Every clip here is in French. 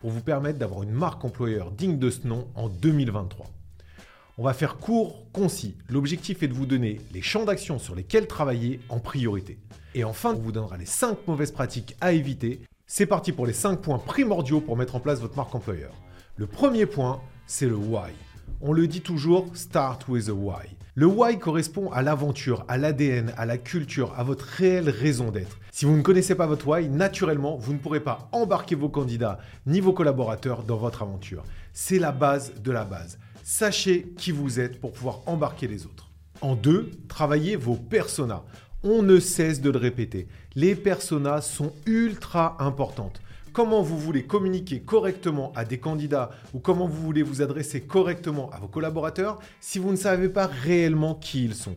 pour vous permettre d'avoir une marque employeur digne de ce nom en 2023. On va faire court, concis. L'objectif est de vous donner les champs d'action sur lesquels travailler en priorité. Et enfin, on vous donnera les 5 mauvaises pratiques à éviter. C'est parti pour les 5 points primordiaux pour mettre en place votre marque employeur. Le premier point, c'est le why. On le dit toujours, start with a why. Le why correspond à l'aventure, à l'ADN, à la culture, à votre réelle raison d'être. Si vous ne connaissez pas votre why, naturellement, vous ne pourrez pas embarquer vos candidats ni vos collaborateurs dans votre aventure. C'est la base de la base. Sachez qui vous êtes pour pouvoir embarquer les autres. En deux, travaillez vos personas. On ne cesse de le répéter. Les personas sont ultra importantes comment vous voulez communiquer correctement à des candidats ou comment vous voulez vous adresser correctement à vos collaborateurs si vous ne savez pas réellement qui ils sont.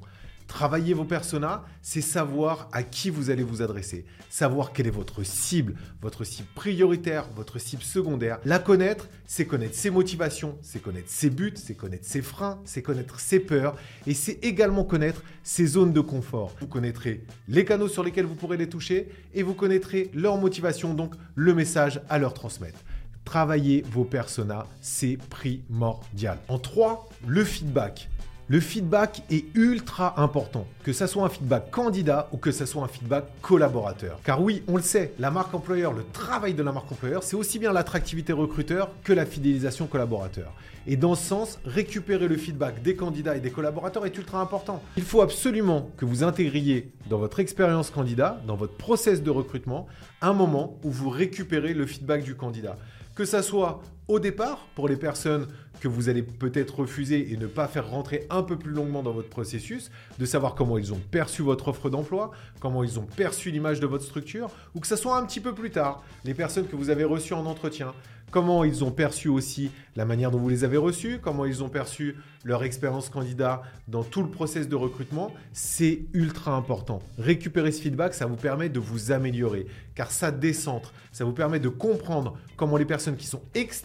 Travailler vos personas, c'est savoir à qui vous allez vous adresser, savoir quelle est votre cible, votre cible prioritaire, votre cible secondaire. La connaître, c'est connaître ses motivations, c'est connaître ses buts, c'est connaître ses freins, c'est connaître ses peurs et c'est également connaître ses zones de confort. Vous connaîtrez les canaux sur lesquels vous pourrez les toucher et vous connaîtrez leur motivation, donc le message à leur transmettre. Travailler vos personas, c'est primordial. En 3, le feedback. Le feedback est ultra important, que ce soit un feedback candidat ou que ce soit un feedback collaborateur. Car oui, on le sait, la marque employeur, le travail de la marque employeur, c'est aussi bien l'attractivité recruteur que la fidélisation collaborateur. Et dans ce sens, récupérer le feedback des candidats et des collaborateurs est ultra important. Il faut absolument que vous intégriez dans votre expérience candidat, dans votre process de recrutement, un moment où vous récupérez le feedback du candidat que ça soit au départ pour les personnes que vous allez peut-être refuser et ne pas faire rentrer un peu plus longuement dans votre processus, de savoir comment ils ont perçu votre offre d'emploi, comment ils ont perçu l'image de votre structure, ou que ça soit un petit peu plus tard, les personnes que vous avez reçues en entretien, comment ils ont perçu aussi la manière dont vous les avez reçus, comment ils ont perçu leur expérience candidat dans tout le process de recrutement, c'est ultra important. Récupérer ce feedback, ça vous permet de vous améliorer, car ça décentre, ça vous permet de comprendre comment les personnes qui sont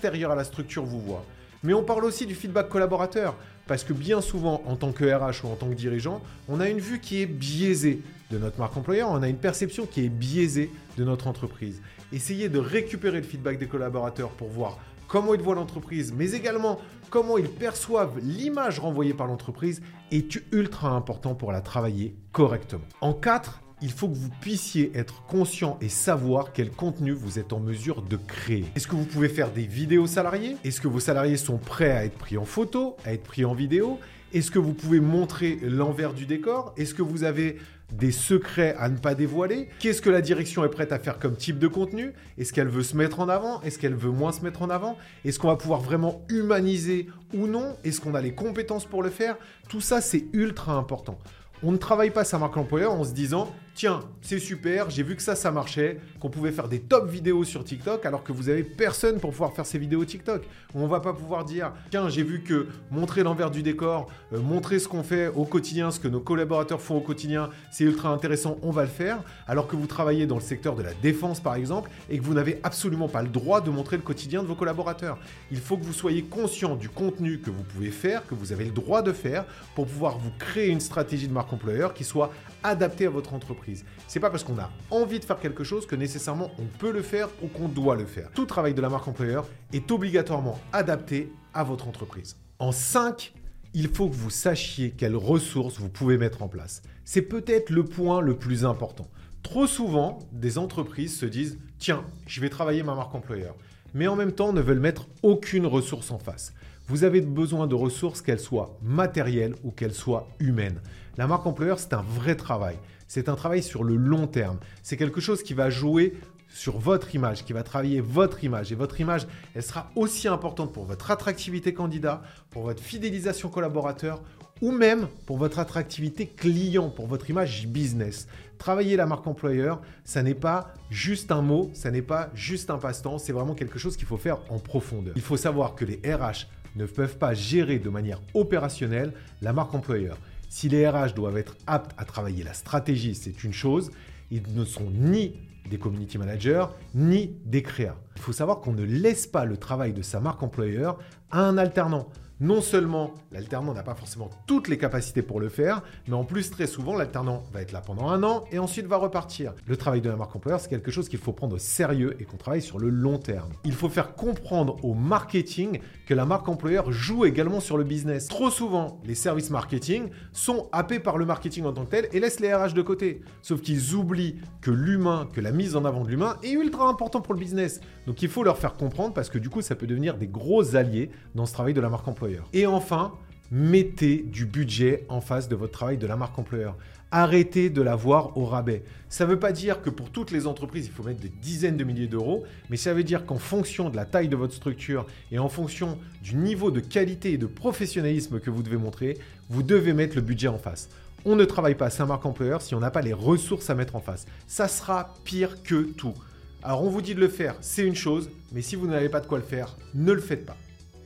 à la structure vous voient. Mais on parle aussi du feedback collaborateur, parce que bien souvent, en tant que RH ou en tant que dirigeant, on a une vue qui est biaisée de notre marque employeur, on a une perception qui est biaisée de notre entreprise. Essayez de récupérer le feedback des collaborateurs pour voir comment ils voient l'entreprise, mais également comment ils perçoivent l'image renvoyée par l'entreprise est ultra important pour la travailler correctement. En 4, il faut que vous puissiez être conscient et savoir quel contenu vous êtes en mesure de créer. Est-ce que vous pouvez faire des vidéos salariés Est-ce que vos salariés sont prêts à être pris en photo, à être pris en vidéo? Est-ce que vous pouvez montrer l'envers du décor? Est-ce que vous avez des secrets à ne pas dévoiler? Qu'est-ce que la direction est prête à faire comme type de contenu? Est-ce qu'elle veut se mettre en avant? Est-ce qu'elle veut moins se mettre en avant? Est-ce qu'on va pouvoir vraiment humaniser ou non? Est-ce qu'on a les compétences pour le faire? Tout ça, c'est ultra important. On ne travaille pas sa marque employeur en se disant tiens, c'est super, j'ai vu que ça, ça marchait, qu'on pouvait faire des top vidéos sur TikTok alors que vous avez personne pour pouvoir faire ces vidéos TikTok. On va pas pouvoir dire tiens, j'ai vu que montrer l'envers du décor, euh, montrer ce qu'on fait au quotidien, ce que nos collaborateurs font au quotidien, c'est ultra intéressant, on va le faire, alors que vous travaillez dans le secteur de la défense par exemple et que vous n'avez absolument pas le droit de montrer le quotidien de vos collaborateurs. Il faut que vous soyez conscient du contenu que vous pouvez faire, que vous avez le droit de faire pour pouvoir vous créer une stratégie de marque employeur qui soit adapté à votre entreprise. C'est pas parce qu'on a envie de faire quelque chose que nécessairement on peut le faire ou qu'on doit le faire. Tout travail de la marque employeur est obligatoirement adapté à votre entreprise. En 5, il faut que vous sachiez quelles ressources vous pouvez mettre en place. C'est peut-être le point le plus important. Trop souvent, des entreprises se disent Tiens, je vais travailler ma marque employeur, mais en même temps ne veulent mettre aucune ressource en face. Vous avez besoin de ressources, qu'elles soient matérielles ou qu'elles soient humaines. La marque employeur, c'est un vrai travail. C'est un travail sur le long terme. C'est quelque chose qui va jouer sur votre image, qui va travailler votre image. Et votre image, elle sera aussi importante pour votre attractivité candidat, pour votre fidélisation collaborateur ou même pour votre attractivité client, pour votre image business. Travailler la marque employeur, ça n'est pas juste un mot, ça n'est pas juste un passe-temps, c'est vraiment quelque chose qu'il faut faire en profondeur. Il faut savoir que les RH ne peuvent pas gérer de manière opérationnelle la marque employeur. Si les RH doivent être aptes à travailler la stratégie, c'est une chose, ils ne sont ni des community managers, ni des créas. Il faut savoir qu'on ne laisse pas le travail de sa marque employeur à un alternant non seulement l'alternant n'a pas forcément toutes les capacités pour le faire, mais en plus très souvent l'alternant va être là pendant un an et ensuite va repartir. Le travail de la marque employeur, c'est quelque chose qu'il faut prendre au sérieux et qu'on travaille sur le long terme. Il faut faire comprendre au marketing que la marque employeur joue également sur le business. Trop souvent, les services marketing sont happés par le marketing en tant que tel et laissent les RH de côté. Sauf qu'ils oublient que l'humain, que la mise en avant de l'humain est ultra important pour le business. Donc il faut leur faire comprendre parce que du coup, ça peut devenir des gros alliés dans ce travail de la marque employeur. Et enfin, mettez du budget en face de votre travail de la marque employeur. Arrêtez de l'avoir au rabais. Ça ne veut pas dire que pour toutes les entreprises, il faut mettre des dizaines de milliers d'euros, mais ça veut dire qu'en fonction de la taille de votre structure et en fonction du niveau de qualité et de professionnalisme que vous devez montrer, vous devez mettre le budget en face. On ne travaille pas sa marque employeur si on n'a pas les ressources à mettre en face. Ça sera pire que tout. Alors on vous dit de le faire, c'est une chose, mais si vous n'avez pas de quoi le faire, ne le faites pas.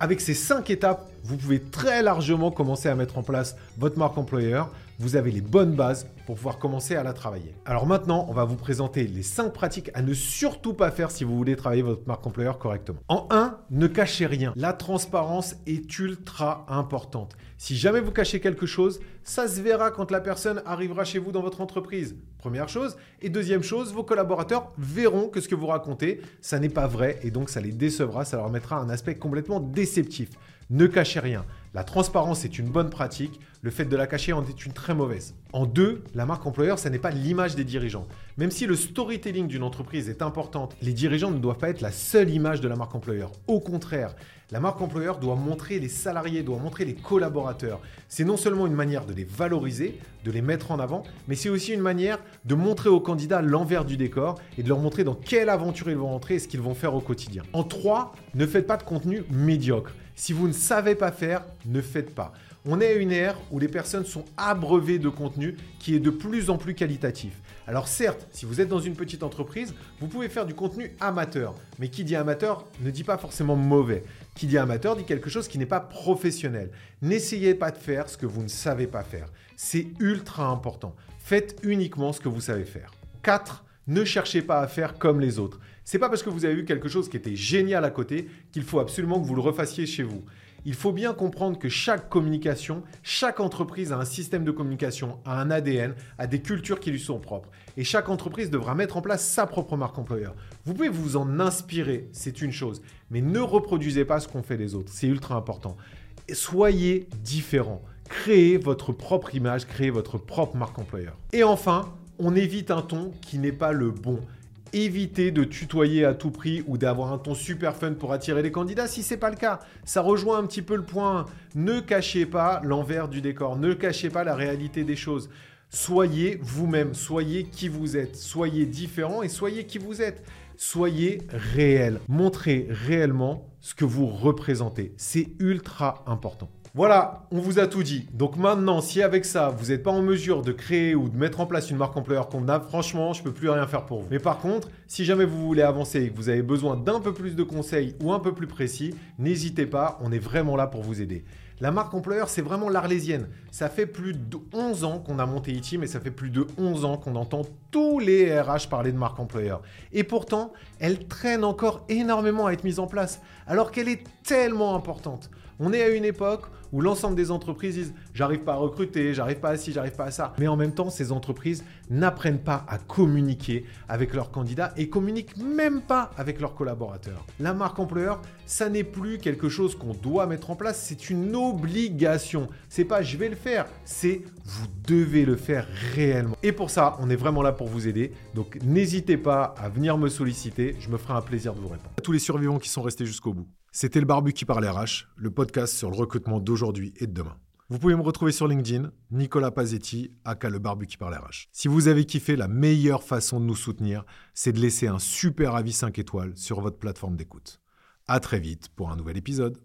Avec ces cinq étapes, vous pouvez très largement commencer à mettre en place votre marque employeur. Vous avez les bonnes bases pour pouvoir commencer à la travailler. Alors maintenant, on va vous présenter les 5 pratiques à ne surtout pas faire si vous voulez travailler votre marque employeur correctement. En 1, ne cachez rien. La transparence est ultra importante. Si jamais vous cachez quelque chose, ça se verra quand la personne arrivera chez vous dans votre entreprise. Première chose. Et deuxième chose, vos collaborateurs verront que ce que vous racontez, ça n'est pas vrai et donc ça les décevra, ça leur mettra un aspect complètement déceptif. Ne cachez rien. La transparence est une bonne pratique, le fait de la cacher en est une très mauvaise. En deux, la marque employeur, ça n'est pas l'image des dirigeants. Même si le storytelling d'une entreprise est importante, les dirigeants ne doivent pas être la seule image de la marque employeur. Au contraire, la marque employeur doit montrer les salariés, doit montrer les collaborateurs. C'est non seulement une manière de les valoriser, de les mettre en avant, mais c'est aussi une manière de montrer aux candidats l'envers du décor et de leur montrer dans quelle aventure ils vont entrer et ce qu'ils vont faire au quotidien. En trois, ne faites pas de contenu médiocre. Si vous ne savez pas faire, ne faites pas. On est à une ère où les personnes sont abreuvées de contenu qui est de plus en plus qualitatif. Alors certes, si vous êtes dans une petite entreprise, vous pouvez faire du contenu amateur. Mais qui dit amateur ne dit pas forcément mauvais. Qui dit amateur dit quelque chose qui n'est pas professionnel. N'essayez pas de faire ce que vous ne savez pas faire. C'est ultra important. Faites uniquement ce que vous savez faire. 4. Ne cherchez pas à faire comme les autres. C'est pas parce que vous avez vu quelque chose qui était génial à côté qu'il faut absolument que vous le refassiez chez vous. Il faut bien comprendre que chaque communication, chaque entreprise a un système de communication, a un ADN, a des cultures qui lui sont propres. Et chaque entreprise devra mettre en place sa propre marque employeur. Vous pouvez vous en inspirer, c'est une chose, mais ne reproduisez pas ce qu'ont fait les autres. C'est ultra important. soyez différent. Créez votre propre image, créez votre propre marque employeur. Et enfin, on évite un ton qui n'est pas le bon. Évitez de tutoyer à tout prix ou d'avoir un ton super fun pour attirer les candidats si ce n'est pas le cas. Ça rejoint un petit peu le point. Ne cachez pas l'envers du décor, ne cachez pas la réalité des choses. Soyez vous-même, soyez qui vous êtes, soyez différent et soyez qui vous êtes. Soyez réel, montrez réellement ce que vous représentez. C'est ultra important. Voilà, on vous a tout dit. Donc maintenant, si avec ça, vous n'êtes pas en mesure de créer ou de mettre en place une marque employeur convenable, franchement, je ne peux plus rien faire pour vous. Mais par contre, si jamais vous voulez avancer et que vous avez besoin d'un peu plus de conseils ou un peu plus précis, n'hésitez pas, on est vraiment là pour vous aider. La marque employeur, c'est vraiment l'arlésienne. Ça fait plus de 11 ans qu'on a monté e mais ça fait plus de 11 ans qu'on entend tous les RH parler de marque employeur. Et pourtant, elle traîne encore énormément à être mise en place, alors qu'elle est tellement importante. On est à une époque où l'ensemble des entreprises disent j'arrive pas à recruter, j'arrive pas à ci, j'arrive pas à ça. Mais en même temps, ces entreprises n'apprennent pas à communiquer avec leurs candidats et communiquent même pas avec leurs collaborateurs. La marque employeur, ça n'est plus quelque chose qu'on doit mettre en place, c'est une obligation. C'est pas je vais le faire, c'est vous devez le faire réellement. Et pour ça, on est vraiment là pour vous aider. Donc n'hésitez pas à venir me solliciter, je me ferai un plaisir de vous répondre. À tous les survivants qui sont restés jusqu'au bout. C'était le Barbu qui parle RH, le podcast sur le recrutement d'aujourd'hui et de demain. Vous pouvez me retrouver sur LinkedIn, Nicolas Pazetti, aka le Barbu qui parle RH. Si vous avez kiffé, la meilleure façon de nous soutenir, c'est de laisser un super avis 5 étoiles sur votre plateforme d'écoute. À très vite pour un nouvel épisode.